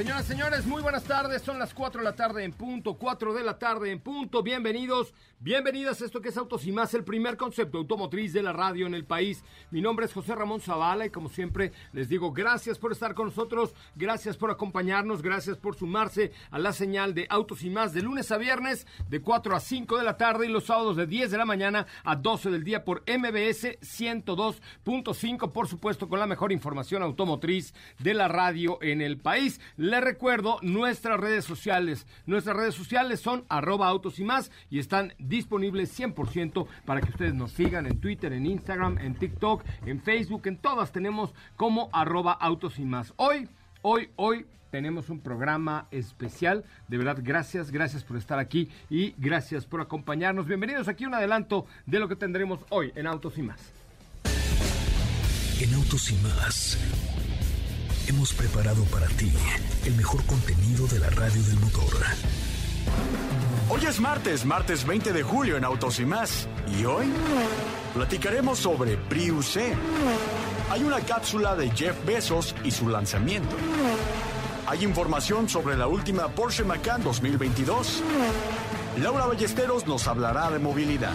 Señoras, señores, muy buenas tardes. Son las 4 de la tarde en punto, 4 de la tarde en punto. Bienvenidos, bienvenidas a esto que es Autos y Más, el primer concepto automotriz de la radio en el país. Mi nombre es José Ramón Zavala y como siempre les digo gracias por estar con nosotros, gracias por acompañarnos, gracias por sumarse a la señal de Autos y Más de lunes a viernes de 4 a 5 de la tarde y los sábados de 10 de la mañana a 12 del día por MBS 102.5, por supuesto con la mejor información automotriz de la radio en el país. Les recuerdo nuestras redes sociales. Nuestras redes sociales son arroba autos y más y están disponibles 100% para que ustedes nos sigan en Twitter, en Instagram, en TikTok, en Facebook, en todas tenemos como arroba autos y más. Hoy, hoy, hoy tenemos un programa especial. De verdad, gracias, gracias por estar aquí y gracias por acompañarnos. Bienvenidos aquí un adelanto de lo que tendremos hoy en Autos y más. En Autos y más hemos preparado para ti el mejor contenido de la radio del motor. Hoy es martes, martes 20 de julio en Autos y más. Y hoy platicaremos sobre Prius C. Hay una cápsula de Jeff Bezos y su lanzamiento. Hay información sobre la última Porsche Macan 2022. Laura Ballesteros nos hablará de movilidad.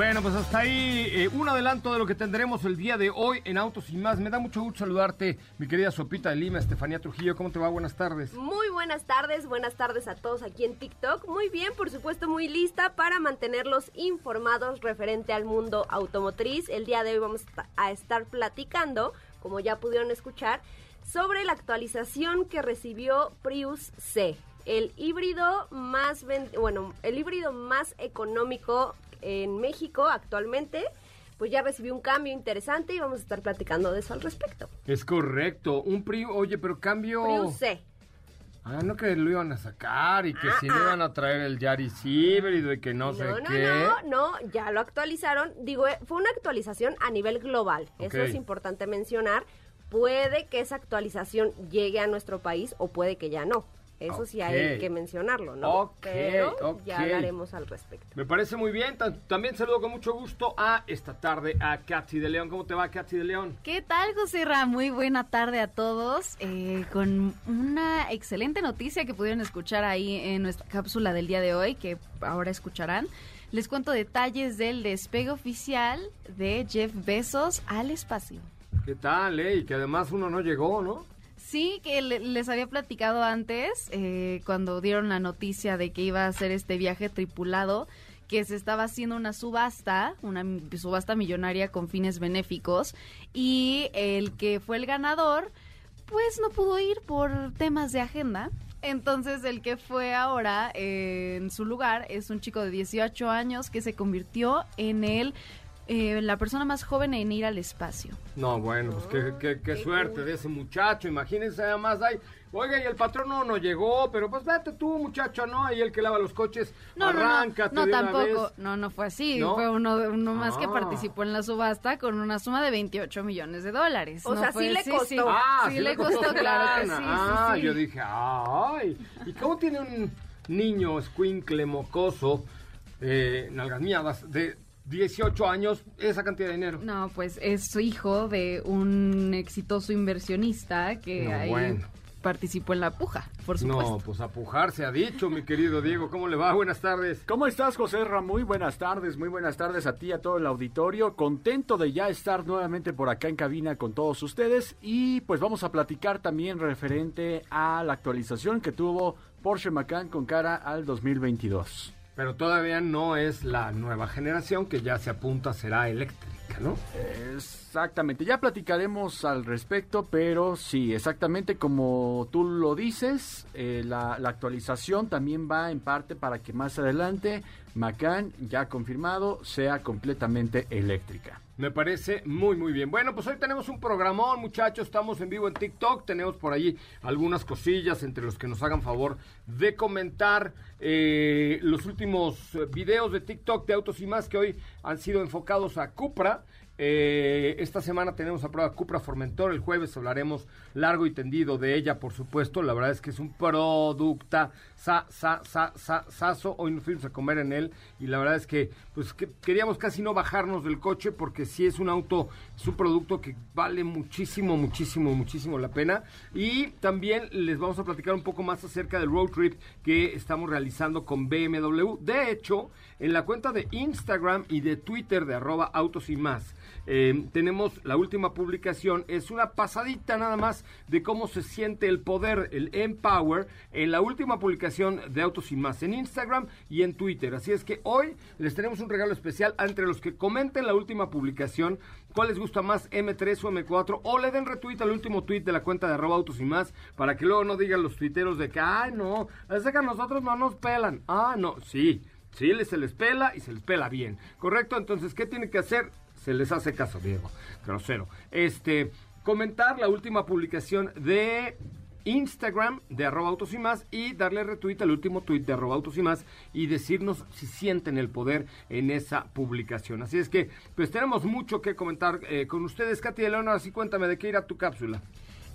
Bueno, pues hasta ahí eh, un adelanto de lo que tendremos el día de hoy en Autos y más. Me da mucho gusto saludarte, mi querida Sopita de Lima, Estefanía Trujillo. ¿Cómo te va? Buenas tardes. Muy buenas tardes, buenas tardes a todos aquí en TikTok. Muy bien, por supuesto, muy lista para mantenerlos informados referente al mundo automotriz. El día de hoy vamos a estar platicando, como ya pudieron escuchar, sobre la actualización que recibió Prius C. El híbrido más, bueno, el híbrido más económico en México actualmente, pues ya recibió un cambio interesante y vamos a estar platicando de eso al respecto. Es correcto, un Prius, oye, pero cambio... Prius C. Ah, no que lo iban a sacar y que Ah, si le ah. iban a traer el Yaris híbrido y que no, sé no, no, qué. no, no, ya lo actualizaron. Digo, eh, fue una actualización a nivel global. Eso Ok. es importante mencionar. Puede que esa actualización llegue a nuestro país o puede que ya no. Eso sí hay que mencionarlo, ¿no? Ok, Pero ok. ya hablaremos al respecto. Me parece muy bien. Ta- También saludo con mucho gusto a esta tarde a Katy de León. ¿Cómo te va, Katy de León? ¿Qué tal, José Ra? Muy buena tarde a todos. eh, con una excelente noticia que pudieron escuchar ahí en nuestra cápsula del día de hoy, que ahora escucharán. Les cuento detalles del despegue oficial de Jeff Bezos al espacio. ¿Qué tal, eh? Y que además uno no llegó, ¿no? Sí, que le- les había platicado antes, eh, cuando dieron la noticia de que iba a hacer este viaje tripulado, que se estaba haciendo una subasta, una subasta millonaria con fines benéficos, y el que fue el ganador, pues no pudo ir por temas de agenda. Entonces el que fue ahora eh, en su lugar es un chico de 18 años que se convirtió en el eh, la persona más joven en ir al espacio. No, bueno, pues qué, qué- qué qué suerte cool. de ese muchacho. Imagínense además, ay, oiga, y el patrón no, no llegó, pero pues vete tú, muchacho, ¿no? Ahí el que lava los coches, No, arráncate no, no, de no una tampoco. vez. No, no fue así. ¿No? Fue uno, uno más que Ah. participó en la subasta con una suma de 28 millones de dólares. O No sea, fue- sí le costó. Ah, sí, le costó, claro que sí. Ah, sí. yo dije, ay. ¿Y cómo tiene un niño escuincle mocoso, eh, nalgas miadas, de 18 años, esa cantidad de dinero? No, pues es su hijo de un exitoso inversionista que No, ahí bueno. participó en la puja, por supuesto. No, pues a pujar se ha dicho, mi querido Diego. ¿Cómo le va? Buenas tardes. ¿Cómo estás, José? Muy buenas tardes, muy buenas tardes a ti y a todo el auditorio. Contento de ya estar nuevamente por acá en cabina con todos ustedes. Y pues vamos a platicar también referente a la actualización que tuvo Porsche Macan con cara al 2022. Pero todavía no es la nueva generación que ya se apunta será eléctrica, ¿no? Exactamente, ya platicaremos al respecto, pero sí, exactamente como tú lo dices, eh, la, la actualización también va en parte para que más adelante Macan, ya confirmado, sea completamente eléctrica. Me parece muy, muy bien. Bueno, pues hoy tenemos un programón, muchachos. Estamos en vivo en TikTok. Tenemos por allí algunas cosillas entre los que nos hagan favor de comentar eh, los últimos eh, videos de TikTok de Autos y más que hoy han sido enfocados a Cupra. Eh, esta semana tenemos a prueba Cupra Formentor. El jueves hablaremos largo y tendido de ella, por supuesto. La verdad es que es un producta sa, sa, sa, sa, saso. Hoy nos fuimos a comer en él y la verdad es que pues que, queríamos casi no bajarnos del coche porque sí es un auto, es un producto que vale muchísimo, muchísimo, muchísimo la pena. Y también les vamos a platicar un poco más acerca del road trip que estamos realizando con BMW. De hecho, en la cuenta de Instagram y de Twitter de arroba autos y más eh, tenemos la última publicación, es una pasadita nada más de cómo se siente el poder, el Empower, en la última publicación de Autos y Más, en Instagram y en Twitter. Así es que hoy les tenemos un regalo especial entre los que comenten la última publicación, cuál les gusta más, M3 o M4, o le den retweet al último tweet de la cuenta de arroba Autos y Más, para que luego no digan los tuiteros de que, ay no, es a nosotros no nos pelan. Ah, no, sí. Sí, se les pela y se les pela bien. ¿Correcto? Entonces, ¿qué tiene que hacer? se les hace caso, Diego. Grosero. Este, comentar la última publicación de Instagram de arroba autos y más y darle retweet al último tweet de arroba autos y más y decirnos si sienten el poder en esa publicación. Así es que, pues tenemos mucho que comentar eh, con ustedes. Katy León, así cuéntame de qué irá tu cápsula.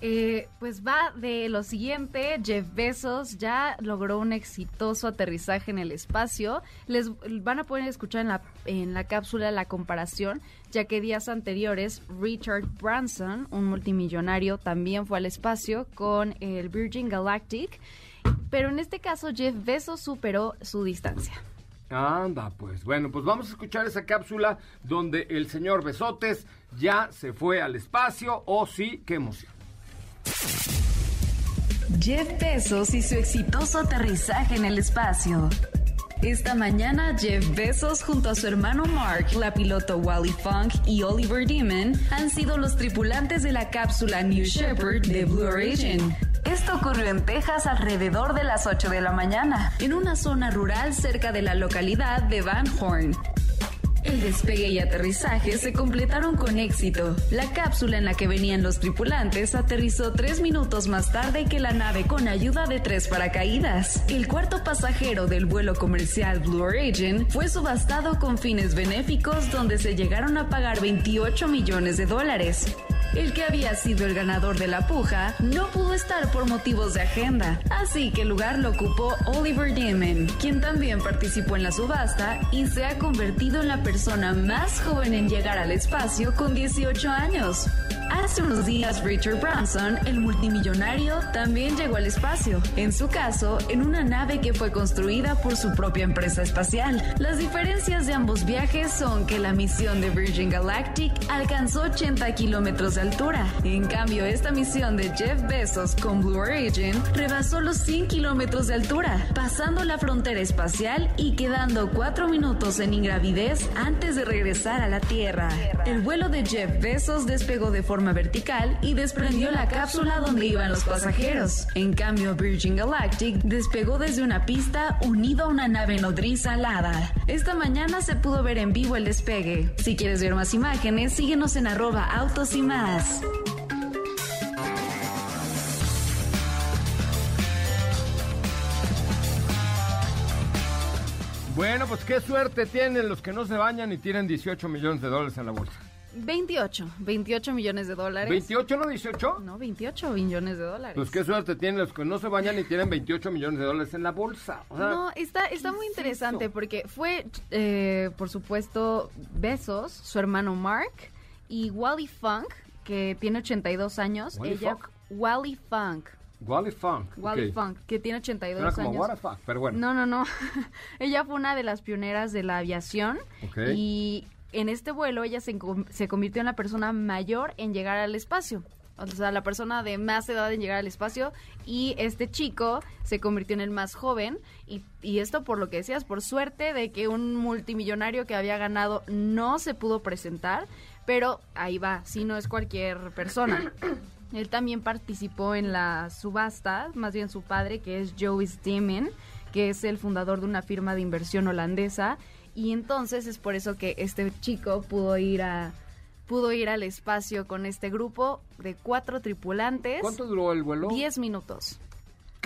Eh, pues va de lo siguiente, Jeff Bezos ya logró un exitoso aterrizaje en el espacio. Les van a poder escuchar en la, en la cápsula la comparación, ya que días anteriores Richard Branson, un multimillonario, también fue al espacio con el Virgin Galactic, pero en este caso Jeff Bezos superó su distancia. Anda, pues bueno, pues vamos a escuchar esa cápsula donde el señor Besotes ya se fue al espacio. Oh sí, qué emoción. Jeff Bezos y su exitoso aterrizaje en el espacio. Esta mañana, Jeff Bezos junto a su hermano Mark, la piloto Wally Funk y Oliver Demon han sido los tripulantes de la cápsula New Shepard de Blue Origin. Esto ocurrió en Texas alrededor de las 8 de la mañana, en una zona rural cerca de la localidad de Van Horn. El despegue y aterrizaje se completaron con éxito. La cápsula en la que venían los tripulantes aterrizó tres minutos más tarde que la nave con ayuda de tres paracaídas. El cuarto pasajero del vuelo comercial Blue Origin fue subastado con fines benéficos donde se llegaron a pagar 28 millones de dólares. El que había sido el ganador de la puja no pudo estar por motivos de agenda, así que el lugar lo ocupó Oliver Damon, quien también participó en la subasta y se ha convertido en la persona más joven en llegar al espacio con 18 años. Hace unos días Richard Branson, el multimillonario, también llegó al espacio, en su caso, en una nave que fue construida por su propia empresa espacial. Las diferencias de ambos viajes son que la misión de Virgin Galactic alcanzó 80 kilómetros de altura. En cambio, esta misión de Jeff Bezos con Blue Origin rebasó los 100 kilómetros de altura, pasando la frontera espacial y quedando 4 minutos en ingravidez antes de regresar a la Tierra. El vuelo de Jeff Bezos despegó de forma vertical y desprendió la cápsula donde iban los pasajeros. En cambio, Virgin Galactic despegó desde una pista unido a una nave nodriza alada. Esta mañana se pudo ver en vivo el despegue. Si quieres ver más imágenes, síguenos en arroba autos y más. Bueno, pues qué suerte tienen los que no se bañan y tienen 18 millones de dólares en la bolsa. 28, 28 millones de dólares. ¿28 no 18? No, 28 millones de dólares. Pues qué suerte tienen los que no se bañan y tienen 28 millones de dólares en la bolsa. no, está, está muy interesante porque fue, eh, por supuesto, Besos, su hermano Mark y Wally Funk, que tiene 82 años. ¿Wally ella, Funk? Wally Funk. Wally Funk. Wally. Funk, que tiene 82 Era como años. what the fuck, pero bueno. No, no, no. ella fue una de las pioneras de la aviación Ok. y en este vuelo ella se, se convirtió en la persona mayor en llegar al espacio. O sea, la persona de más edad en llegar al espacio y este chico se convirtió en el más joven y, y esto por lo que decías, por suerte de que un multimillonario que había ganado no se pudo presentar, pero ahí va, si no es cualquier persona. Él también participó en la subasta, más bien su padre, que es Joey Steeman, que es el fundador de una firma de inversión holandesa. Y entonces es por eso que este chico pudo ir a pudo ir al espacio con este grupo de cuatro tripulantes. ¿Cuánto duró el vuelo? Diez minutos.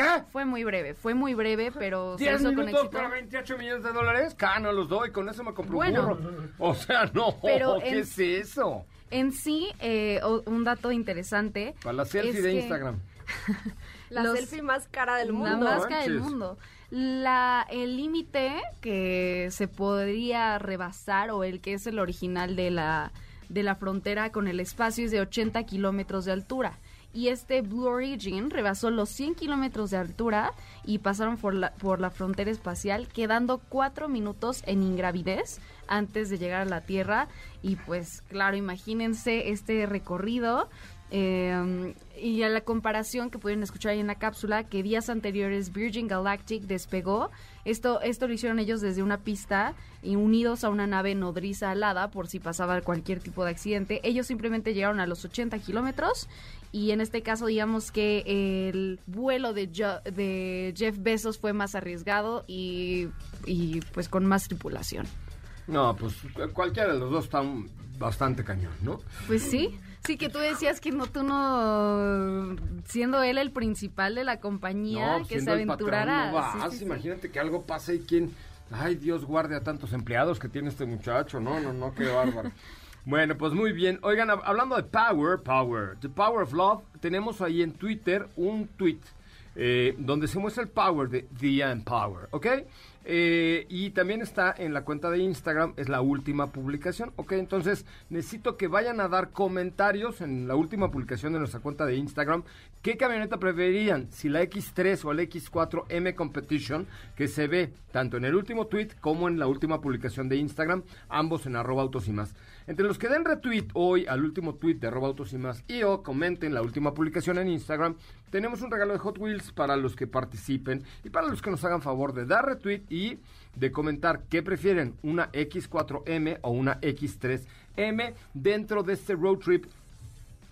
¿Qué? Fue muy breve, fue muy breve, pero se 10 hizo con minutos éxito. para 28 millones de dólares. No los doy, con eso me compro Bueno. un burro. O sea, no, Pero ¿qué en- es eso? En sí, eh, un dato interesante. Para la selfie es de que Instagram. La Los- selfie más cara del La mundo. más cara del mundo. La, el límite que se podría rebasar o el que es el original de la, de la frontera con el espacio es de 80 kilómetros de altura. Y este Blue Origin rebasó los 100 kilómetros de altura y pasaron por la, por la frontera espacial, quedando cuatro minutos en ingravidez antes de llegar a la Tierra. Y pues claro, imagínense este recorrido. Eh, y a la comparación que pueden escuchar ahí en la cápsula, que días anteriores Virgin Galactic despegó. Esto, esto lo hicieron ellos desde una pista y unidos a una nave nodriza alada por si pasaba cualquier tipo de accidente. Ellos simplemente llegaron a los 80 kilómetros y en este caso digamos que el vuelo de, Jeff Bezos fue más arriesgado y, y pues con más tripulación. No, pues cualquiera de los dos está bastante cañón, ¿no? Pues sí, sí que tú decías que no, tú no, siendo él el principal de la compañía, No, que se patrón, aventurara. no vas. Sí, sí, sí. Imagínate que algo pase y quién... Ay, Dios guarde a tantos empleados que tiene este muchacho. No, no, no, qué bárbaro. Bueno, pues muy bien. Oigan, hab- hablando de Power, Power, The Power of Love, tenemos ahí en Twitter un tweet eh, donde se muestra el power de The Empower, ¿ok? Eh, y también está en la cuenta de Instagram, es la última publicación, ¿ok? Entonces necesito que vayan a dar comentarios en la última publicación de nuestra cuenta de Instagram. ¿Qué camioneta preferirían? Si la X3 o la X4M Competition, que se ve tanto en el último tweet como en la última publicación de Instagram, ambos en arroba autos y más. Entre los que den retweet hoy al último tweet de arroba autos y más y o comenten la última publicación en Instagram, tenemos un regalo de Hot Wheels para los que participen y para los que nos hagan favor de dar retweet y de comentar qué prefieren, una X4M o una X3M dentro de este road trip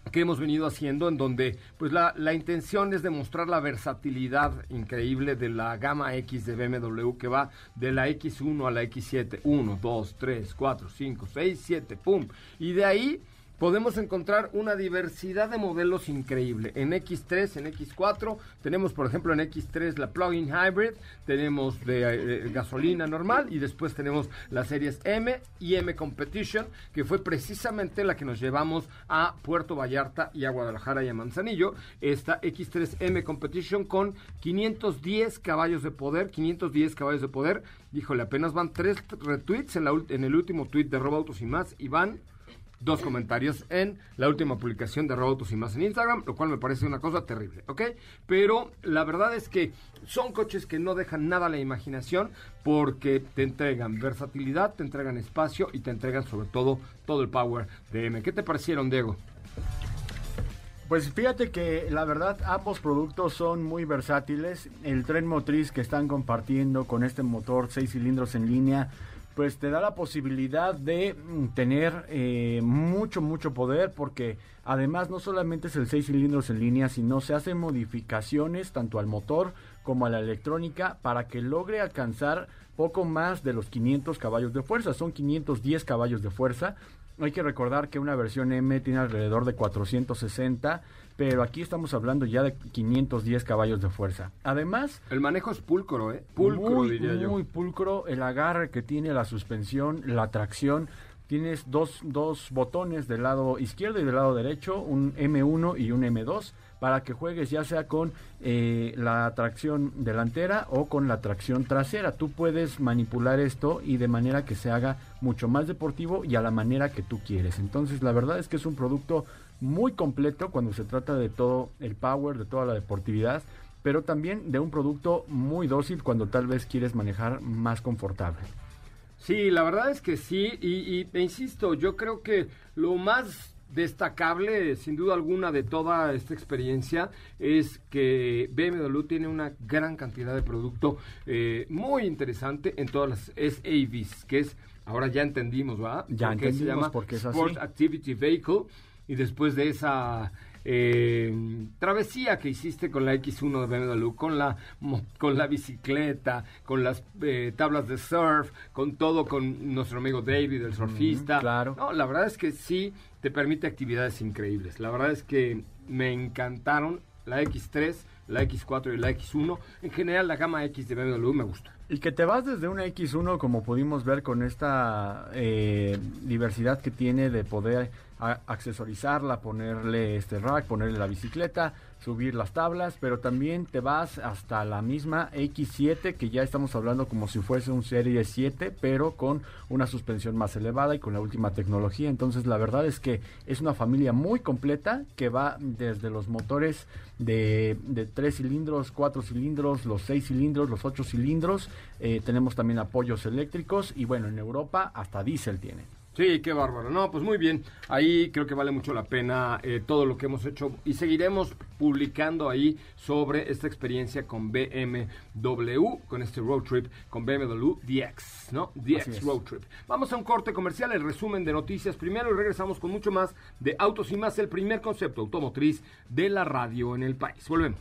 que hemos venido haciendo en donde pues la, la intención es demostrar la versatilidad increíble de la gama X de BMW que va de la X1 a la X7 1, 2, 3, 4, 5, 6, 7, pum. Y de ahí podemos encontrar una diversidad de modelos increíble. En X3, en X4, tenemos por ejemplo en X3 la plug-in hybrid, tenemos de eh, gasolina normal y después tenemos las series M y M Competition, que fue precisamente la que nos llevamos a Puerto Vallarta y a Guadalajara y a Manzanillo. Esta X3 M Competition con 510 caballos de poder, 510 caballos de poder. Híjole, apenas van tres retweets en, el último tweet de Robautos y más y van dos comentarios en la última publicación de Robotos y más en Instagram, lo cual me parece una cosa terrible, ¿ok? Pero la verdad es que son coches que no dejan nada a la imaginación porque te entregan versatilidad, te entregan espacio y te entregan sobre todo todo el power de M. ¿Qué te parecieron, Diego? Pues fíjate que la verdad ambos productos son muy versátiles. El tren motriz que están compartiendo con este motor 6 cilindros en línea, pues te da la posibilidad de mm, tener eh, mucho, mucho poder porque además no solamente es el 6 cilindros en línea, sino se hacen modificaciones tanto al motor como a la electrónica para que logre alcanzar poco más de los 500 caballos de fuerza. Son 510 caballos de fuerza. Hay que recordar que una versión M tiene alrededor de 460, pero aquí estamos hablando ya de 510 caballos de fuerza. Además, El manejo es pulcro, ¿eh? Pulcro, muy, diría yo. muy pulcro, el agarre que tiene la suspensión, la tracción. Tienes dos, dos botones del lado izquierdo y del lado derecho, un M1 y un M2, para que juegues ya sea con eh, la tracción delantera o con la tracción trasera. Tú puedes manipular esto y de manera que se haga mucho más deportivo y a la manera que tú quieres. Entonces la verdad es que es un producto muy completo cuando se trata de todo el power, de toda la deportividad pero también de un producto muy dócil cuando tal vez quieres manejar más confortable. Sí, la verdad es que sí, y, y- e insisto, yo creo que lo más destacable, sin duda alguna, de toda esta experiencia es que BMW tiene una gran cantidad de producto eh, muy interesante en todas las SAVs, que es, ahora ya entendimos, ¿va? Ya ¿Por qué se entendimos llama por qué es así. Sport Activity Vehicle, y después de esa eh, travesía que hiciste con la X1 de BMW, con la, con la bicicleta, con las eh, tablas de surf, con todo, con nuestro amigo David, el surfista. claro. No, la verdad es que sí te permite actividades increíbles. La verdad es que me encantaron la X3, la X4 y la X1. En general, la gama X de BMW me gusta. Y que te vas desde una X1, como pudimos ver con esta eh, diversidad que tiene de poder a- accesorizarla, ponerle este rack, ponerle la bicicleta, subir las tablas, pero también te vas hasta la misma X7, que ya estamos hablando como si fuese un Serie 7, pero con una suspensión más elevada y con la última tecnología. Entonces, la verdad es que es una familia muy completa que va desde los motores de, de 3 cilindros, 4 cilindros, los 6 cilindros, los 8 cilindros. Eh, tenemos también apoyos eléctricos y bueno, en Europa hasta diésel tiene. Sí, qué bárbaro. No, pues muy bien. Ahí creo que vale mucho la pena eh, todo lo que hemos hecho y seguiremos publicando ahí sobre esta experiencia con BMW, con este road trip con BMW DX, ¿no? DX. Road Trip. Vamos a un corte comercial, el resumen de noticias primero y regresamos con mucho más de Autos y más, el primer concepto automotriz de la radio en el país. Volvemos.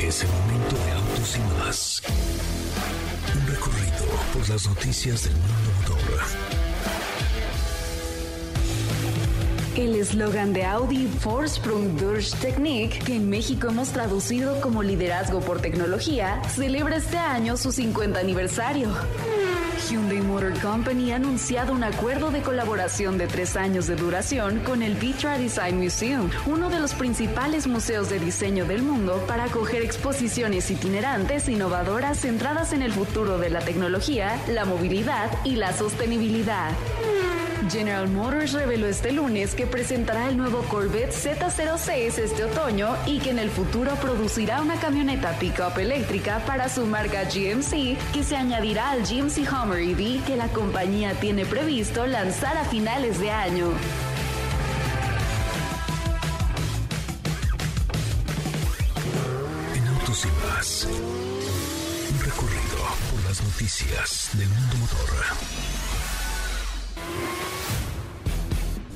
Es el momento de autos y más. Por las noticias del mundo motor. El eslogan de Audi Vorsprung durch Technik, que en México hemos traducido como liderazgo por tecnología, celebra este año su 50 aniversario. Hyundai Motor Company ha anunciado un acuerdo de colaboración de tres años de duración con el Vitra Design Museum, uno de los principales museos de diseño del mundo, para acoger exposiciones itinerantes innovadoras centradas en el futuro de la tecnología, la movilidad y la sostenibilidad. General Motors reveló este lunes que presentará el nuevo Corvette Z06 este otoño y que en el futuro producirá una camioneta pickup eléctrica para su marca GMC que se añadirá al GMC Hummer EV que la compañía tiene previsto lanzar a finales de año. En autos y más. Un recorrido por las noticias del mundo motor.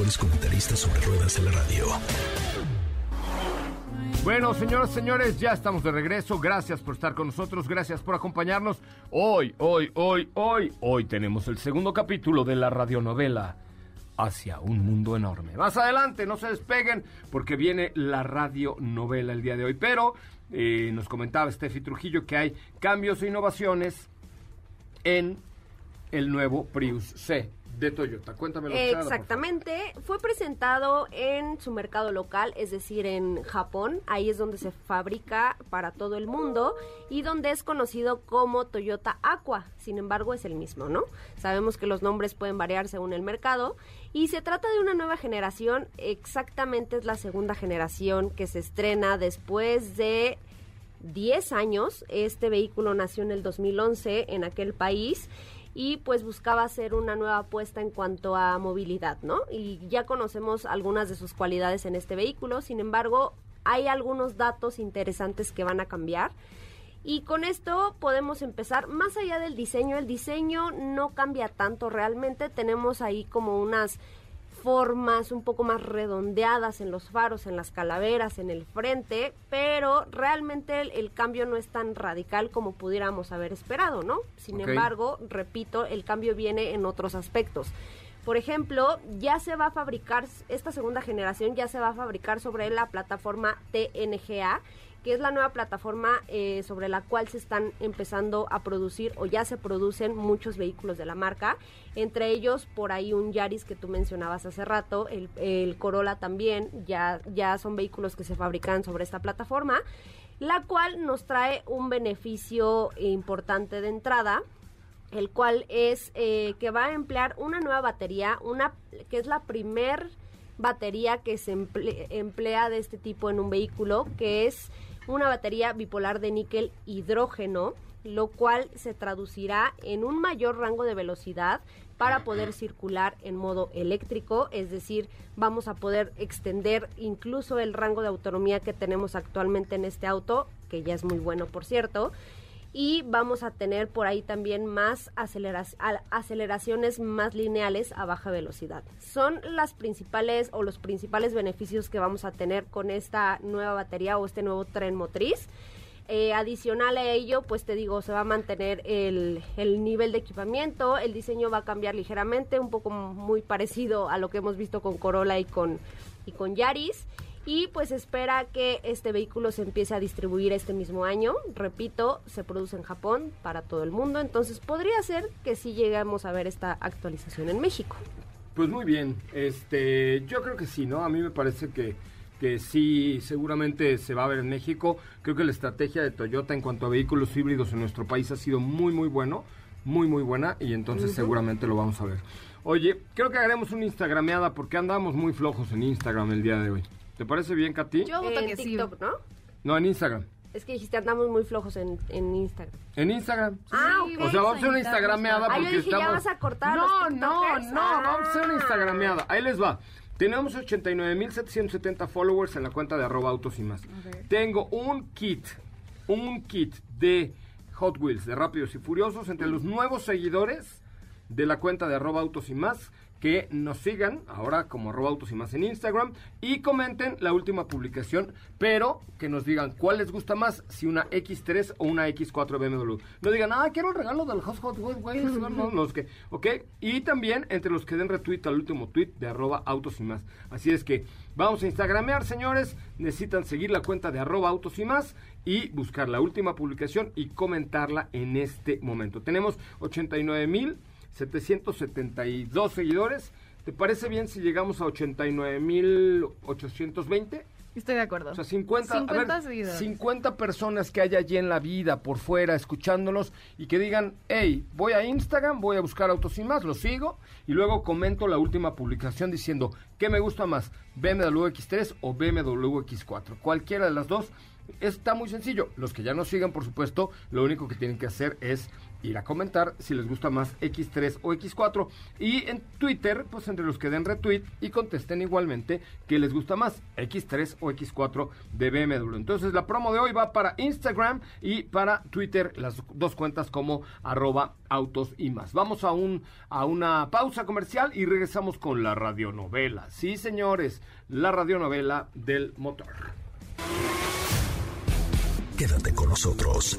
Mejores comentaristas sobre ruedas de la radio. Bueno, señoras señores, ya estamos de regreso. Gracias por estar con nosotros, gracias por acompañarnos. Hoy, hoy, hoy, hoy, hoy tenemos el segundo capítulo de la radionovela Hacia un mundo enorme. Más adelante, no se despeguen porque viene la radionovela el día de hoy. Pero eh, nos comentaba Steffi Trujillo que hay cambios e innovaciones en el nuevo Prius C de Toyota. Cuéntamelo. Exactamente, fue presentado en su mercado local, es decir, en Japón, ahí es donde se fabrica para todo el mundo y donde es conocido como Toyota Aqua, sin embargo es el mismo, ¿no? Sabemos que los nombres pueden variar según el mercado y se trata de una nueva generación, exactamente es la segunda generación que se estrena después de 10 años. Este vehículo nació en el 2011 en aquel país y pues buscaba hacer una nueva apuesta en cuanto a movilidad, ¿no? Y ya conocemos algunas de sus cualidades en este vehículo, sin embargo, hay algunos datos interesantes que van a cambiar. Y con esto podemos empezar, más allá del diseño, el diseño no cambia tanto realmente, tenemos ahí como unas formas un poco más redondeadas en los faros, en las calaveras, en el frente, pero realmente el, el cambio no es tan radical como pudiéramos haber esperado, ¿no? Sin embargo, repito, el cambio viene en otros aspectos. Por ejemplo, ya se va a fabricar, esta segunda generación ya se va a fabricar sobre la plataforma TNGA, que es la nueva plataforma eh, sobre la cual se están empezando a producir o ya se producen muchos vehículos de la marca, entre ellos por ahí un Yaris que tú mencionabas hace rato, el, Corolla también, ya, ya son vehículos que se fabrican sobre esta plataforma, la cual nos trae un beneficio importante de entrada, el cual es eh, que va a emplear una nueva batería, una que es la primer batería que se emple- emplea de este tipo en un vehículo, que es una batería bipolar de níquel hidrógeno, lo cual se traducirá en un mayor rango de velocidad para poder circular en modo eléctrico, es decir, vamos a poder extender incluso el rango de autonomía que tenemos actualmente en este auto, que ya es muy bueno por cierto, y vamos a tener por ahí también más aceleraciones más lineales a baja velocidad. Son las principales o los principales beneficios que vamos a tener con esta nueva batería o este nuevo tren motriz. Eh, adicional a ello, pues te digo, se va a mantener el, el nivel de equipamiento, el diseño va a cambiar ligeramente, un poco muy parecido a lo que hemos visto con Corolla y con, y con Yaris. Y pues espera que este vehículo se empiece a distribuir este mismo año. Repito, se produce en Japón para todo el mundo, entonces podría ser que sí lleguemos a ver esta actualización en México. Pues muy bien, este, yo creo que sí, ¿no? A mí me parece que, que sí, seguramente se va a ver en México. Creo que la estrategia de Toyota en cuanto a vehículos híbridos en nuestro país ha sido muy, muy bueno, muy, muy buena, y entonces seguramente lo vamos a ver. Oye, creo que haremos una Instagrameada porque andamos muy flojos en Instagram el día de hoy. ¿Te parece bien, Katy? Yo voto en que sí. TikTok, ¿no? No, en Instagram. Es que dijiste andamos muy flojos en, en Instagram. En Instagram. sí. Ah, Sí, ok. O sea, vamos a hacer una Instagrameada Ah, yo porque dije, ya estamos... vas a cortar a No, los no, no, vamos a hacer una Ah. Instagrameada. Ahí les va. Tenemos 89.770 followers en la cuenta de arroba autos y más. Tengo un kit, un kit de Hot Wheels, de Rápidos y Furiosos, entre los nuevos seguidores de la cuenta de arroba autos y más que nos sigan ahora como arroba autos y más en Instagram y comenten la última publicación, pero que nos digan cuál les gusta más, si una X3 o una X4 BMW. No digan, ah, quiero el regalo del Hot Hot Wheels, no, no, los que, ok, y también entre los que den retweet al último tweet de arroba autos y más. Así es que vamos a instagramear, señores, necesitan seguir la cuenta de arroba autos y más y buscar la última publicación y comentarla en este momento. Tenemos 89 mil 772 seguidores. ¿Te parece bien si llegamos a 89.820? Estoy de acuerdo. O sea, 50, a 50 ver, seguidores. 50 personas que hay allí en la vida, por fuera, escuchándolos y que digan, hey, voy a Instagram, voy a buscar Autos y Más, lo sigo y luego comento la última publicación diciendo, ¿qué me gusta más? BMW X3 o BMW X4. Cualquiera de las dos. Está muy sencillo. Los que ya nos sigan, por supuesto, lo único que tienen que hacer es ir a comentar si les gusta más X3 o X4. Y en Twitter, pues entre los que den retweet y contesten igualmente que les gusta más X3 o X4 de BMW. Entonces la promo de hoy va para Instagram y para Twitter, las dos cuentas como arroba autos y más. Vamos a, un, a una pausa comercial y regresamos con la radionovela. Sí, señores, la radionovela del motor. Quédate con nosotros.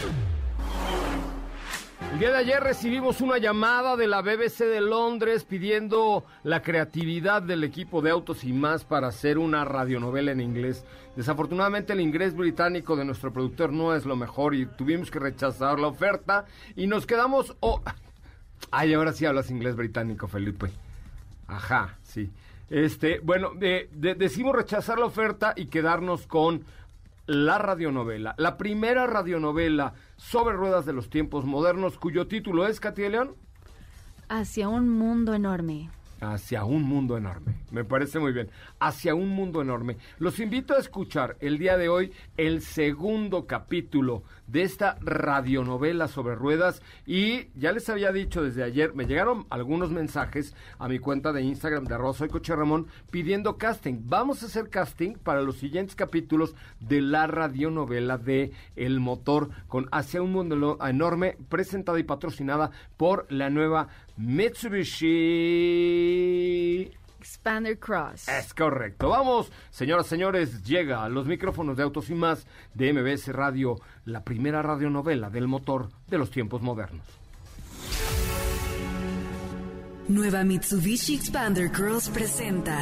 El día de ayer recibimos una llamada de la BBC de Londres pidiendo la creatividad del equipo de Autos y más para hacer una radionovela en inglés. Desafortunadamente el inglés británico de nuestro productor no es lo mejor y tuvimos que rechazar la oferta y nos quedamos... Oh, ay, ahora sí hablas inglés británico, Felipe. Ajá, sí. Este, bueno, de- de- decimos rechazar la oferta y quedarnos con la radionovela, la primera radionovela sobre ruedas de los tiempos modernos, cuyo título es, Katy de León, Hacia un mundo enorme. Hacia un mundo enorme. Me parece muy bien. Hacia un mundo enorme. Los invito a escuchar el día de hoy el segundo capítulo de esta radionovela sobre ruedas. Y ya les había dicho desde ayer, me llegaron algunos mensajes a mi cuenta de Instagram de Rosa y Coche Ramón pidiendo casting. Vamos a hacer casting para los siguientes capítulos de la radionovela de El Motor con Hacia un mundo enorme, presentada y patrocinada por la nueva Mitsubishi. Expander Cross. Es correcto. Vamos, señoras, señores, llega a los micrófonos de Autos y Más de MBS Radio, la primera radionovela del motor de los tiempos modernos. Nueva Mitsubishi Expander Cross presenta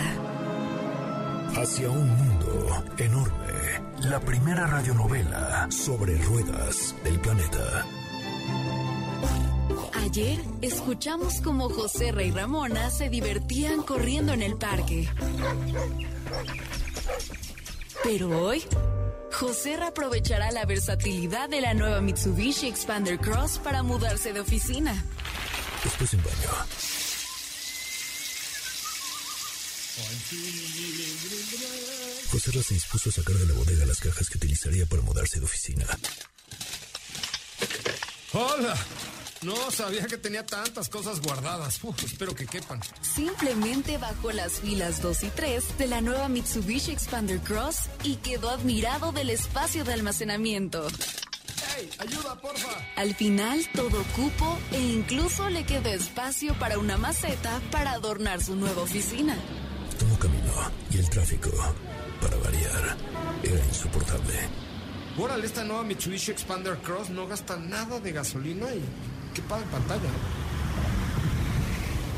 Hacia un mundo enorme. La primera radionovela sobre ruedas del planeta. Ayer escuchamos cómo José Rey Ramona se divertían corriendo en el parque. Pero hoy, José aprovechará la versatilidad de la nueva Mitsubishi Expander Cross para mudarse de oficina. Después en baño. José se dispuso a sacar de la bodega las cajas que utilizaría para mudarse de oficina. Hola. No sabía que tenía tantas cosas guardadas. Uf, espero que quepan. Simplemente bajó las filas 2 y 3 de la nueva Mitsubishi Expander Cross y quedó admirado del espacio de almacenamiento. ¡Hey! ¡Ayuda, porfa! Al final todo cupo e incluso le quedó espacio para una maceta para adornar su nueva oficina. Tomó camino y el tráfico, para variar, era insoportable. Órale, esta nueva Mitsubishi Expander Cross no gasta nada de gasolina y qué padre pantalla.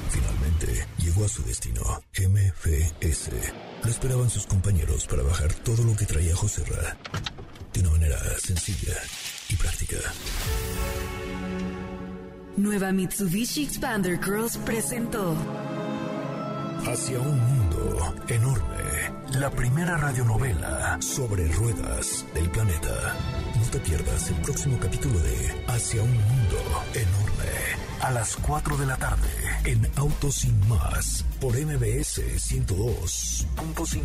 Finalmente llegó a su destino, MFS. Lo esperaban sus compañeros para bajar todo lo que traía José Ra. De una manera sencilla y práctica. Nueva Mitsubishi Expander Cross presentó Hacia un mundo enorme. La primera radionovela sobre ruedas del planeta. No te pierdas el próximo capítulo de Hacia un mundo enorme. A las 4 de la tarde en Autos Sin Más por MBS 102.5.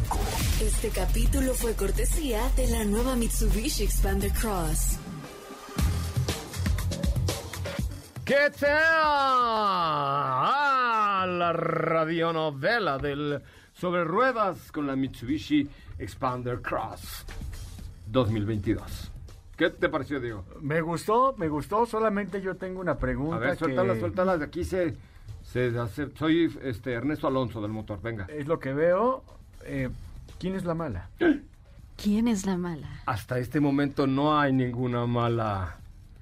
Este capítulo fue cortesía de la nueva Mitsubishi Expander Cross. ¿Qué tal? Ah, la radionovela del sobre ruedas con la Mitsubishi Expander Cross 2022. ¿Qué te pareció, Diego? Me gustó, me gustó. Solamente yo tengo una pregunta. A ver, suéltala, que suéltala. De aquí se, se hace- Soy este Ernesto Alonso del motor. Venga. Es lo que veo. Eh, ¿Quién es la mala? ¿Quién es la mala? Hasta este momento no hay ninguna mala.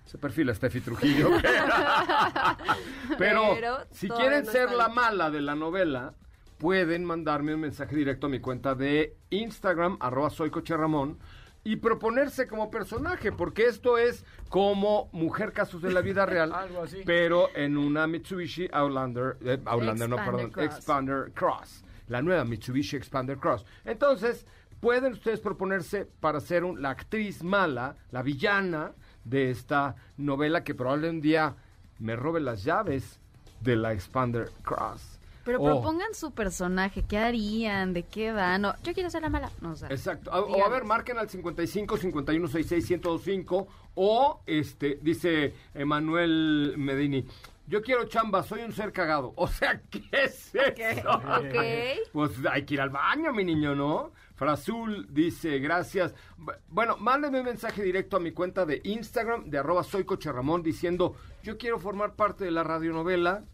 Se perfila Steffi Trujillo. Pero, Pero si quieren no ser la mala de la novela, pueden mandarme un mensaje directo a mi cuenta de Instagram, arroba soy Coche Ramón, y proponerse como personaje, porque esto es como Mujer Casos de la Vida Real, Algo así. pero en una Mitsubishi Outlander, eh, Outlander no, perdón, Cross. Expander Cross, la nueva Mitsubishi Expander Cross. Entonces, pueden ustedes proponerse para ser un- la actriz mala, la villana de esta novela que probablemente un día me robe las llaves de la Expander Cross. Pero O- propongan su personaje, ¿qué harían? ¿De qué va? No, yo quiero ser la mala. No, o sea, Exacto. A- O a ver, marquen al 55 51 66 1025 o este dice Emanuel Medini, yo quiero chamba, soy un ser cagado. O sea, ¿qué es eso? Ok. Pues hay que ir al baño, mi niño, ¿no? Frazul dice, gracias. Bu- Bueno, mándenme un mensaje directo a mi cuenta de Instagram, de arroba soy Coche Ramón, diciendo, yo quiero formar parte de la radionovela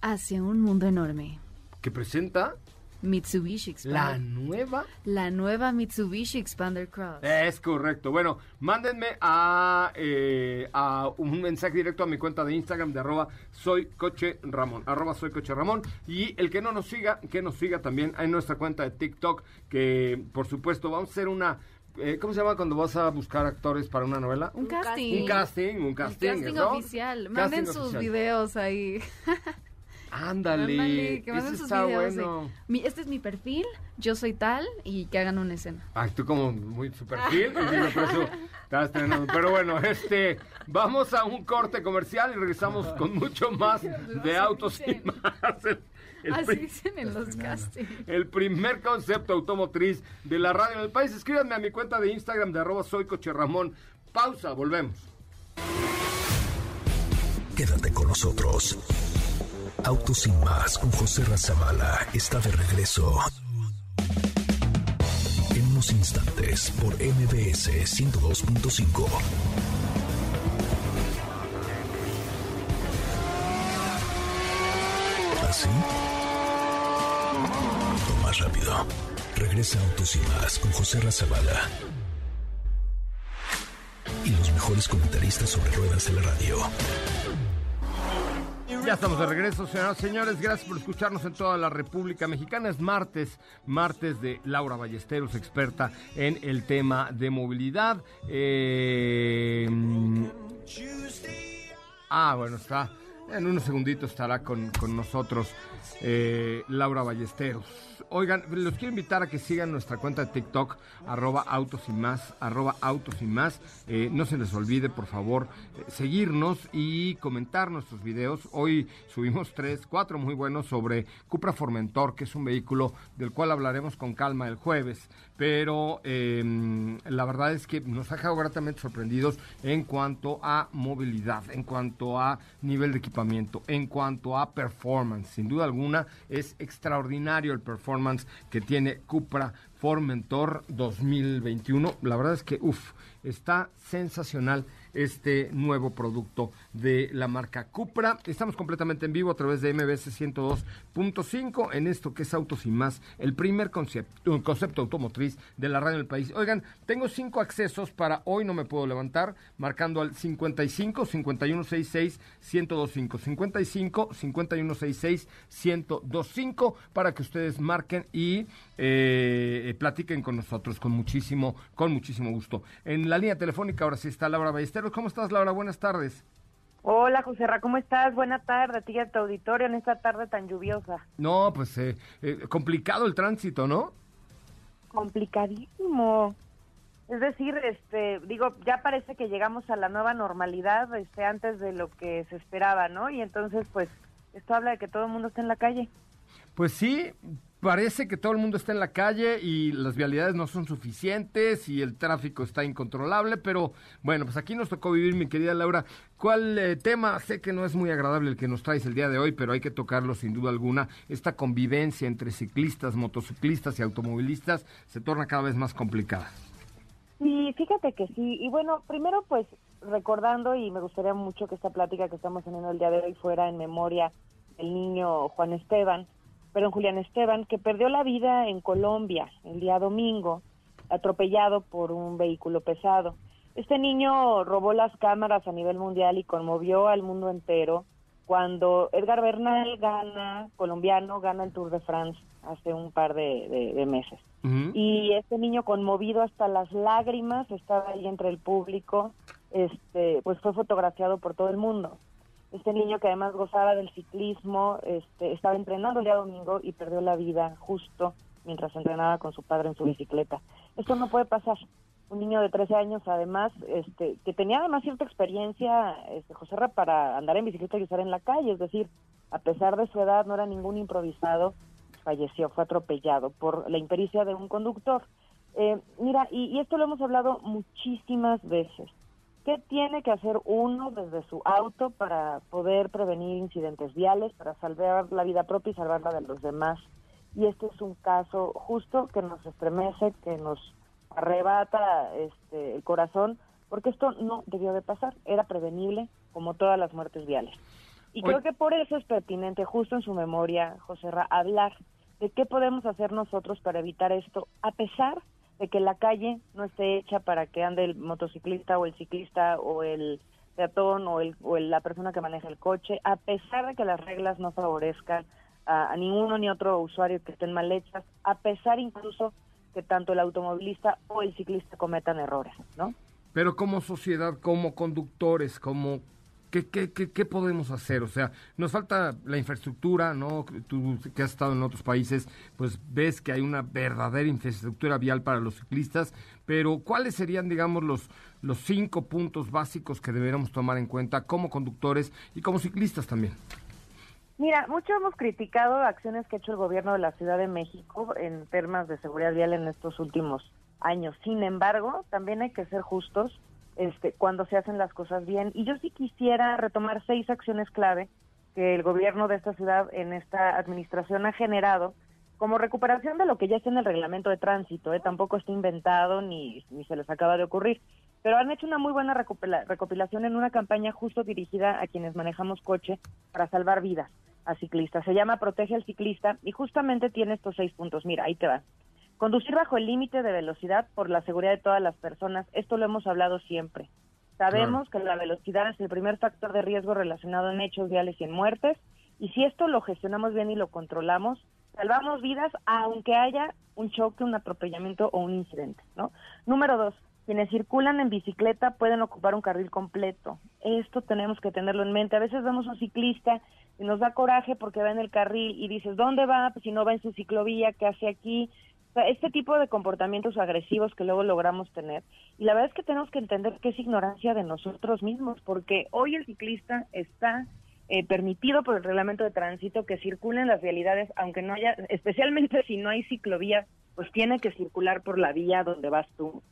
Hacia un mundo enorme. que presenta Mitsubishi la Expander. nueva La nueva Mitsubishi Expander Cross. Es correcto. Bueno, mándenme a, eh, a un mensaje directo a mi cuenta de Instagram de arroba soy coche Ramón, arroba soy coche Ramón. Y el que no nos siga, que nos siga también en nuestra cuenta de TikTok, que por supuesto vamos a hacer una... eh, ¿Cómo se llama cuando vas a buscar actores para una novela? Un Un casting. Un casting, un casting. casting ¿no? oficial. Casting Manden sus oficial. videos ahí. Ándale, Ándale, que ese está videos. de, bueno. "Mi- este es mi perfil, yo soy tal, y que hagan una escena. Ay, tú como muy su perfil, y digo, por eso estás estrenando. Pero bueno, este, vamos a un corte comercial y regresamos con mucho más de autos y más. El, el Así dicen en los castings. el primer concepto automotriz de la radio en el país. Escríbanme a mi cuenta de Instagram de arroba soy Coche Ramón. Pausa, volvemos. Quédate con nosotros. Autos sin más con José Razabala está de regreso. En unos instantes por MBS 102.5. ¿Así? O más rápido. Regresa Autos sin más con José Razabala. Y los mejores comentaristas sobre ruedas de la radio. Ya estamos de regreso, señoras y señores. Gracias por escucharnos en toda la República Mexicana. Es martes, martes de Laura Ballesteros, experta en el tema de movilidad. Eh, ah, bueno, está. En unos segunditos estará con, con nosotros eh, Laura Ballesteros. Oigan, los quiero invitar a que sigan nuestra cuenta de TikTok, arroba autos y más, arroba autos y más. Eh, no se les olvide, por favor, eh, seguirnos y comentar nuestros videos. Hoy subimos tres, cuatro muy buenos sobre Cupra Formentor, que es un vehículo del cual hablaremos con calma el jueves. Pero eh, la verdad es que nos ha dejado gratamente sorprendidos en cuanto a movilidad, en cuanto a nivel de equipamiento, en cuanto a performance. Sin duda alguna, es extraordinario el performance que tiene Cupra Formentor 2021. La verdad es que, uff, está sensacional este nuevo producto de la marca Cupra. Estamos completamente en vivo a través de MBS 102.5 en esto que es Autos y Más, el primer concepto, automotriz de la radio del país. Oigan, tengo cinco accesos para hoy no me puedo levantar, marcando al 55 5166 1025 55 5166 1025 para que ustedes marquen y eh, platiquen con nosotros con muchísimo, con muchísimo gusto. En la línea telefónica ahora sí está Laura Ballesteros. ¿Cómo estás, Laura? Buenas tardes. Hola, José Ra, ¿cómo estás? Buena tarde a ti y a tu auditorio en esta tarde tan lluviosa. No, pues eh, eh, complicado el tránsito, ¿no? Complicadísimo. Es decir, este, digo, ya parece que llegamos a la nueva normalidad, este, antes de lo que se esperaba, ¿no? Y entonces, pues, esto habla de que todo el mundo está en la calle. Pues sí, parece que todo el mundo está en la calle y las vialidades no son suficientes y el tráfico está incontrolable, pero bueno, pues aquí nos tocó vivir, mi querida Laura. ¿Cuál eh, tema? Sé que no es muy agradable el que nos traes el día de hoy, pero hay que tocarlo sin duda alguna. Esta convivencia entre ciclistas, motociclistas y automovilistas se torna cada vez más complicada. Sí, fíjate que sí. Y bueno, primero pues recordando y me gustaría mucho que esta plática que estamos teniendo el día de hoy fuera en memoria del niño Juan Esteban, perdón, Julián Esteban, que perdió la vida en Colombia el día domingo, atropellado por un vehículo pesado. Este niño robó las cámaras a nivel mundial y conmovió al mundo entero cuando Edgar Bernal gana, colombiano, gana el Tour de France hace un par de, meses. Y este niño conmovido hasta las lágrimas, estaba ahí entre el público, este, pues fue fotografiado por todo el mundo. Este niño que además gozaba del ciclismo, este, estaba entrenando el día domingo y perdió la vida justo mientras entrenaba con su padre en su bicicleta. Esto no puede pasar. Un niño de 13 años, además, este, que tenía además cierta experiencia, este, José Ra, para andar en bicicleta y usar en la calle, es decir, a pesar de su edad, no era ningún improvisado, falleció, fue atropellado por la impericia de un conductor. Eh, mira, y esto lo hemos hablado muchísimas veces. ¿Qué tiene que hacer uno desde su auto para poder prevenir incidentes viales, para salvar la vida propia y salvar la de los demás? Y este es un caso justo que nos estremece, que nos arrebata este, el corazón, porque esto no debió de pasar, era prevenible como todas las muertes viales. Y creo que por eso es pertinente, justo en su memoria, José Ra, hablar de qué podemos hacer nosotros para evitar esto, a pesar de que la calle no esté hecha para que ande el motociclista o el ciclista o el peatón o, el, o la persona que maneja el coche, a pesar de que las reglas no favorezcan a, a ninguno ni otro usuario que estén mal hechas, a pesar incluso que tanto el automovilista o el ciclista cometan errores, ¿no? Pero como sociedad, como conductores, como ¿Qué, qué, qué, podemos hacer? O sea, nos falta la infraestructura, ¿no? Tú que has estado en otros países, pues ves que hay una verdadera infraestructura vial para los ciclistas, pero ¿cuáles serían, digamos, los, los cinco puntos básicos que deberíamos tomar en cuenta como conductores y como ciclistas también? Mira, mucho hemos criticado acciones que ha hecho el gobierno de la Ciudad de México en temas de seguridad vial en estos últimos años. Sin embargo, también hay que ser justos este, cuando se hacen las cosas bien. Y yo sí quisiera retomar seis acciones clave que el gobierno de esta ciudad en esta administración ha generado como recuperación de lo que ya está en el reglamento de tránsito, ¿eh? tampoco está inventado ni, ni se les acaba de ocurrir, pero han hecho una muy buena recopilación en una campaña justo dirigida a quienes manejamos coche para salvar vidas a ciclistas. Se llama Protege al Ciclista y justamente tiene estos seis puntos. Mira, ahí te va. Conducir bajo el límite de velocidad por la seguridad de todas las personas, esto lo hemos hablado siempre. Sabemos que la velocidad es el primer factor de riesgo relacionado en hechos viales y en muertes, y si esto lo gestionamos bien y lo controlamos, salvamos vidas aunque haya un choque, un atropellamiento o un incidente, ¿no? Número dos, quienes circulan en bicicleta pueden ocupar un carril completo. Esto tenemos que tenerlo en mente. A veces vemos un ciclista y nos da coraje porque va en el carril y dices, ¿dónde va? Pues si no va en su ciclovía, ¿qué hace aquí? Este tipo de comportamientos agresivos que luego logramos tener. Y la verdad es que tenemos que entender que es ignorancia de nosotros mismos, porque hoy el ciclista está eh, permitido por el reglamento de tránsito que circulen las vialidades, aunque no haya, especialmente si no hay ciclovía, pues tiene que circular por la vía donde vas tú.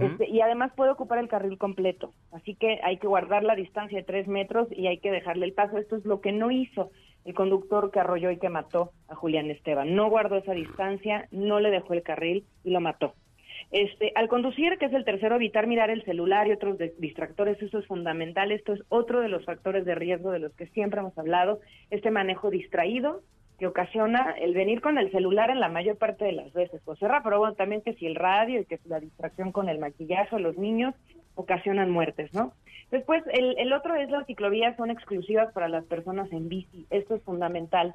Este, y además puede ocupar el carril completo, así que hay que guardar la distancia de tres metros y hay que dejarle el paso. Esto es lo que no hizo el conductor que arrolló y que mató a Julián Esteban. No guardó esa distancia, no le dejó el carril y lo mató. Este, al conducir, que es el tercero, evitar mirar el celular y otros distractores, eso es fundamental. Esto es otro de los factores de riesgo de los que siempre hemos hablado, este manejo distraído que ocasiona el venir con el celular en la mayor parte de las veces. José pero bueno, también que si el radio y que la distracción con el maquillaje los niños ocasionan muertes, ¿no? Después, el, el otro es las ciclovías son exclusivas para las personas en bici. Esto es fundamental.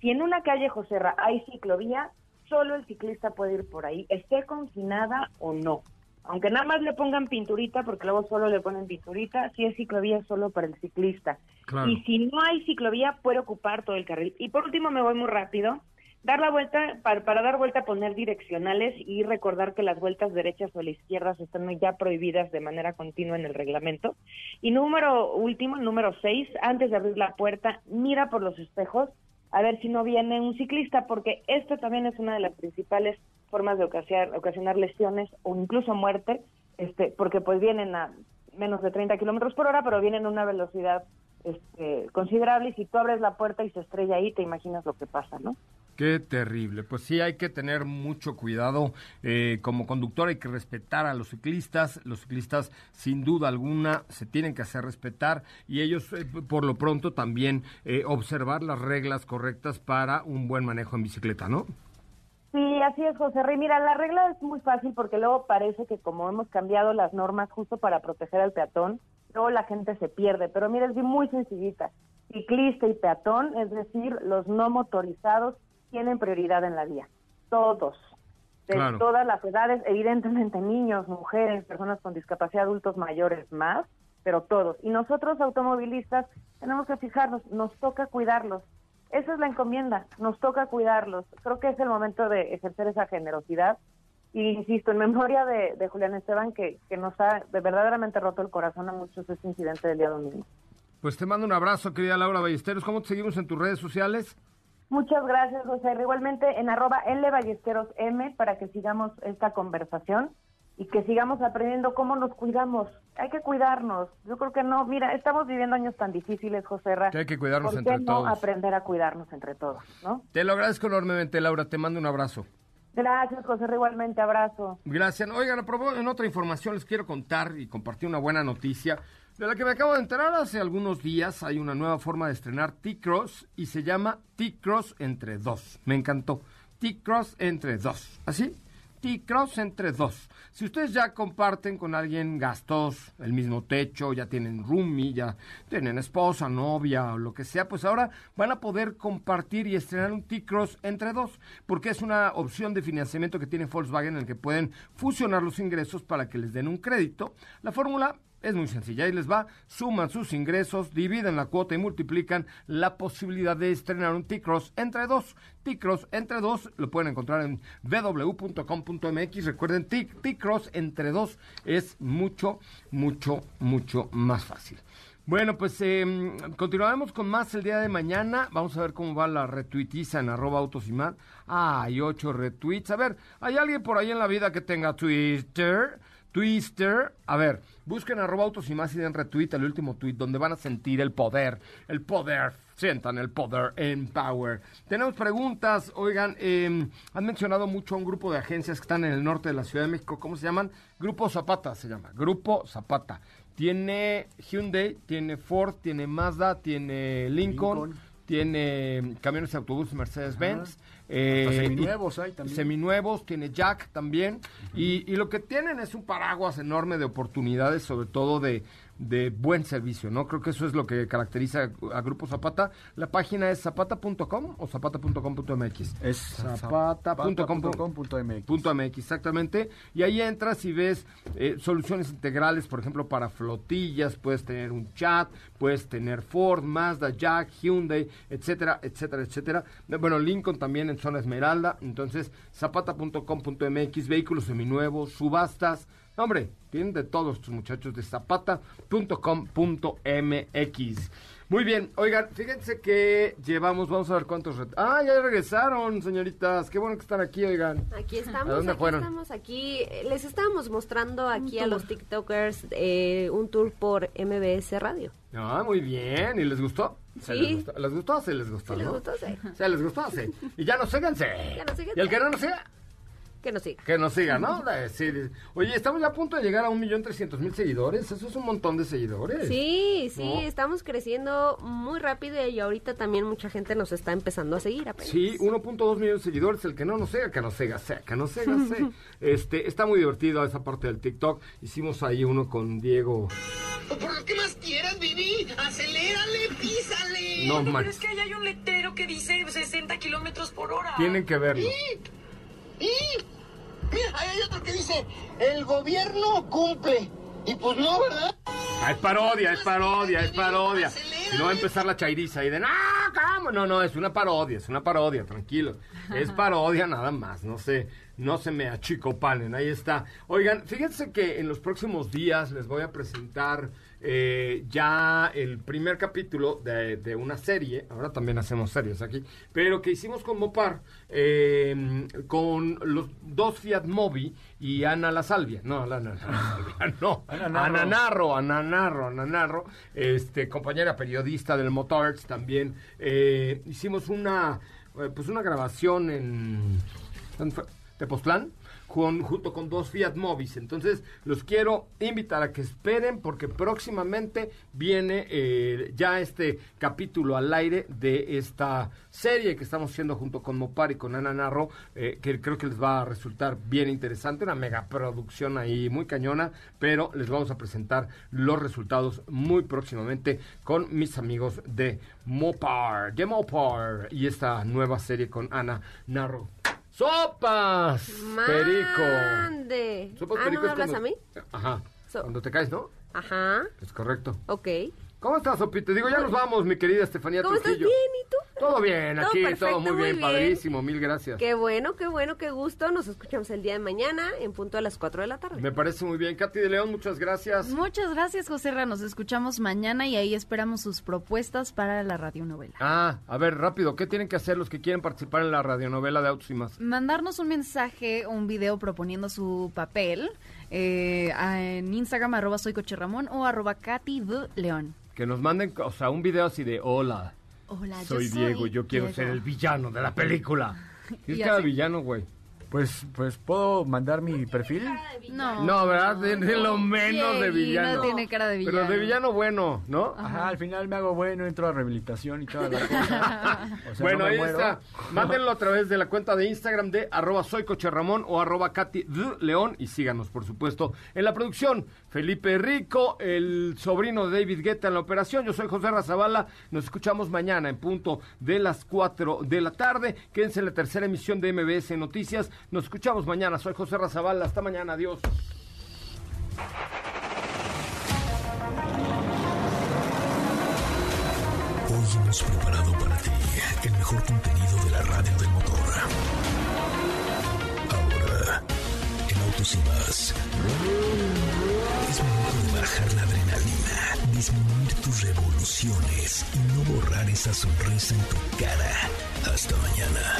Si en una calle Joserra hay ciclovía, solo el ciclista puede ir por ahí, esté confinada o no. Aunque nada más le pongan pinturita, porque luego solo le ponen pinturita, si es ciclovía solo para el ciclista. Y si no hay ciclovía, puede ocupar todo el carril. Y por último, me voy muy rápido. Dar la vuelta, para, para dar vuelta, poner direccionales y recordar que las vueltas derechas o las izquierdas están ya prohibidas de manera continua en el reglamento. Y número último, número seis, antes de abrir la puerta, mira por los espejos a ver si no viene un ciclista, porque esto también es una de las principales formas de ocasionar, ocasionar lesiones o incluso muerte, este, porque pues vienen a menos de 30 kilómetros por hora, pero vienen a una velocidad este, considerable y si tú abres la puerta y se estrella ahí, te imaginas lo que pasa, ¿no? Qué terrible. Pues sí, hay que tener mucho cuidado. Eh, como conductor hay que respetar a los ciclistas. Los ciclistas, sin duda alguna, se tienen que hacer respetar y ellos, eh, por lo pronto, también eh, observar las reglas correctas para un buen manejo en bicicleta, ¿no? Sí, así es, José Rey. Mira, la regla es muy fácil porque luego parece que como hemos cambiado las normas justo para proteger al peatón, luego la gente se pierde. Pero mira, es muy sencillita. Ciclista y peatón, es decir, los no motorizados tienen prioridad en la vía. Todos. De todas las edades, evidentemente niños, mujeres, personas con discapacidad, adultos mayores más, pero todos. Y nosotros automovilistas tenemos que fijarnos, nos toca cuidarlos. Esa es la encomienda, nos toca cuidarlos. Creo que es el momento de ejercer esa generosidad. Y insisto, en memoria de, Julián Esteban, que, que nos ha de verdaderamente roto el corazón a muchos ese incidente del día domingo. Pues te mando un abrazo, querida Laura Ballesteros. ¿Cómo te seguimos en tus redes sociales? Muchas gracias, José. Igualmente en arroba L Ballesteros M para que sigamos esta conversación y que sigamos aprendiendo cómo nos cuidamos. Hay que cuidarnos. Yo creo que no. Mira, estamos viviendo años tan difíciles, José Ra. Que hay que cuidarnos ¿Por qué entre no aprender a cuidarnos entre todos, ¿no? Te lo agradezco enormemente, Laura. Te mando un abrazo. Gracias, José Ra. Igualmente, abrazo. Gracias. Oigan, en otra información les quiero contar y compartir una buena noticia. De la que me acabo de enterar hace algunos días, hay una nueva forma de estrenar T-Cross y se llama T-Cross entre dos. Me encantó. T-Cross entre dos. ¿Así? T-Cross entre dos. Si ustedes ya comparten con alguien gastos, el mismo techo, ya tienen roomie, ya tienen esposa, novia o lo que sea, pues ahora van a poder compartir y estrenar un T-Cross entre dos, porque es una opción de financiamiento que tiene Volkswagen en el que pueden fusionar los ingresos para que les den un crédito. La fórmula es muy sencilla, ahí les va, suman sus ingresos, dividen la cuota y multiplican la posibilidad de estrenar un T-Cross entre dos. T-Cross entre dos lo pueden encontrar en www.com.mx. Recuerden, T-Cross entre dos es mucho, mucho, mucho más fácil. Bueno, pues eh, continuaremos con más el día de mañana. Vamos a ver cómo va la retuitiza en arroba autos y más. Ah, hay ocho retweets. A ver, ¿hay alguien por ahí en la vida que tenga Twitter? Twister. A ver, busquen arroba autos y más y den retweet el último tweet donde van a sentir el poder, el poder, sientan el poder en Power. Tenemos preguntas, oigan, em, han mencionado mucho a un grupo de agencias que están en el norte de la Ciudad de México, ¿cómo se llaman? Grupo Zapata se llama, Grupo Zapata. Tiene Hyundai, tiene Ford, tiene Mazda, tiene Lincoln, tiene camiones de autobús Mercedes-Benz. Eh, seminuevos hay también. Seminuevos, tiene Jack también. y, y, lo que tienen es un paraguas enorme de oportunidades, sobre todo de de buen servicio, ¿no? Creo que eso es lo que caracteriza a Grupo Zapata. La página es zapata.com o zapata.com.mx. Es zapata.com.mx. Exactamente. Y ahí entras y ves eh, soluciones integrales, por ejemplo, para flotillas, puedes tener un chat, puedes tener Ford, Mazda, Jack, Hyundai, etcétera, etcétera, etcétera. Bueno, Lincoln también en zona Esmeralda. Entonces, zapata.com.mx, vehículos seminuevos, subastas. No, hombre, tienen de todos estos muchachos de zapata.com.mx. Muy bien, oigan, fíjense que llevamos, vamos a ver cuántos... Ah, ya regresaron, señoritas. Qué bueno que están aquí, oigan. Aquí estamos, ¿A dónde aquí fueron? estamos, aquí eh, les estábamos mostrando aquí a los TikTokers eh, un tour por MBS Radio. Ah, muy bien. ¿Y les gustó? ¿Se Sí. ¿Les gustó? ¿Les gustó? Sí, les gustó, ¿Sí les ¿no? gustó? Sí. Sí, les gustó, sí. Y ya no síganse. Ya no síganse. Y el que no nos siga, Que nos siga. que nos siga, ¿no? Sí. Oye, estamos ya a punto de llegar a un millón trescientos mil seguidores. Eso es un montón de seguidores. Sí, sí, ¿No? estamos creciendo muy rápido y ahorita también mucha gente nos está empezando a seguir apenas. Sí, 1.2 millones de seguidores. El que no nos siga, que nos siga, sea, que nos siga, sea. Este, está muy divertido esa parte del TikTok. Hicimos ahí uno con Diego. ¿Por qué más quieres, Vivi? Acelérale, písale. No, Pero man. es que ahí hay un letrero que dice 60 kilómetros por hora. Tienen que verlo. Y mira, ahí hay otro que dice, el gobierno cumple. Y pues no, ¿verdad? Ah, es parodia, es parodia, es parodia. Si no va a empezar la chairiza y de, no, ¿cómo? No, no, es una parodia, es una parodia, tranquilo. Es parodia nada más, no sé, no se me achicopalen, ahí está. Oigan, fíjense que en los próximos días les voy a presentar eh, ya el primer capítulo de, de una serie, ahora también hacemos series aquí, pero que hicimos con Mopar, eh, con los dos Fiat Mobi y Ana La Salvia. No, la, Ana La Salvia, no. Ana Narro. Ana Narro, Ana Narro, Ana Narro, este, compañera periodista del Motards también. eh, hicimos una, eh, pues una grabación en ¿dónde fue? Tepoztlán, junto con dos Fiat Mobis. Entonces, los quiero invitar a que esperen porque próximamente viene eh, ya este capítulo al aire de esta serie que estamos haciendo junto con Mopar y con Ana Narro, eh, que creo que les va a resultar bien interesante, una megaproducción ahí muy cañona, pero les vamos a presentar los resultados muy próximamente con mis amigos de Mopar, de Mopar y esta nueva serie con Ana Narro. ¡Sopas! Perico. Mande. Sopas ah, perico ¿no es hablas cuando- a mí? Ajá. So- Cuando te caes, ¿no? Ajá, Es correcto. ok. ¿Cómo estás, Sopita? Digo, ya nos vamos, mi querida Estefanía ¿Cómo estás? Trujillo. Bien, ¿y tú? Todo bien, Todo aquí, perfecto, todo muy muy bien, bien. padrísimo, mil gracias. Qué bueno, qué bueno, qué gusto. Nos escuchamos el día de mañana en punto a las 4 de la tarde. Me parece muy bien. Katy de León, muchas gracias. Muchas gracias, José Ra. Nos escuchamos mañana y ahí esperamos sus propuestas para la radionovela. Ah, a ver, rápido, ¿qué tienen que hacer los que quieren participar en la radionovela de Autos y más? Mandarnos un mensaje, un video proponiendo su papel eh, en Instagram, arroba soy Coche Ramón o arroba Katy de León. Que nos manden, o sea, un video así de, hola, Hola, soy Diego, yo quiero Diego". ser el villano de la película. ¿Qué es Y cada villano, güey? Pues, pues, ¿puedo mandar mi perfil? No, No, ¿verdad? De, de lo menos de villano. No tiene cara de villano. Pero de villano bueno, ¿no? Ajá, al final me hago bueno, entro a rehabilitación y toda la cosa. O sea, bueno, no ahí muero. está. Mándenlo a través de la cuenta de Instagram de arroba soy Coche Ramón o arroba Katy. León y síganos, por supuesto, en la producción. Felipe Rico, el sobrino de David Guetta en la operación. Yo soy José Razabala. Nos escuchamos mañana en punto de las 4 de la tarde. Quédense en la tercera emisión de MBS Noticias. Nos escuchamos mañana. Soy José Razabala. Hasta mañana. Adiós. Hoy hemos preparado para ti el mejor contenido de la radio del motor. Ahora, en Autos y más, es momento de bajar la adrenalina, disminuir tus revoluciones y no borrar esa sonrisa en tu cara. Hasta mañana.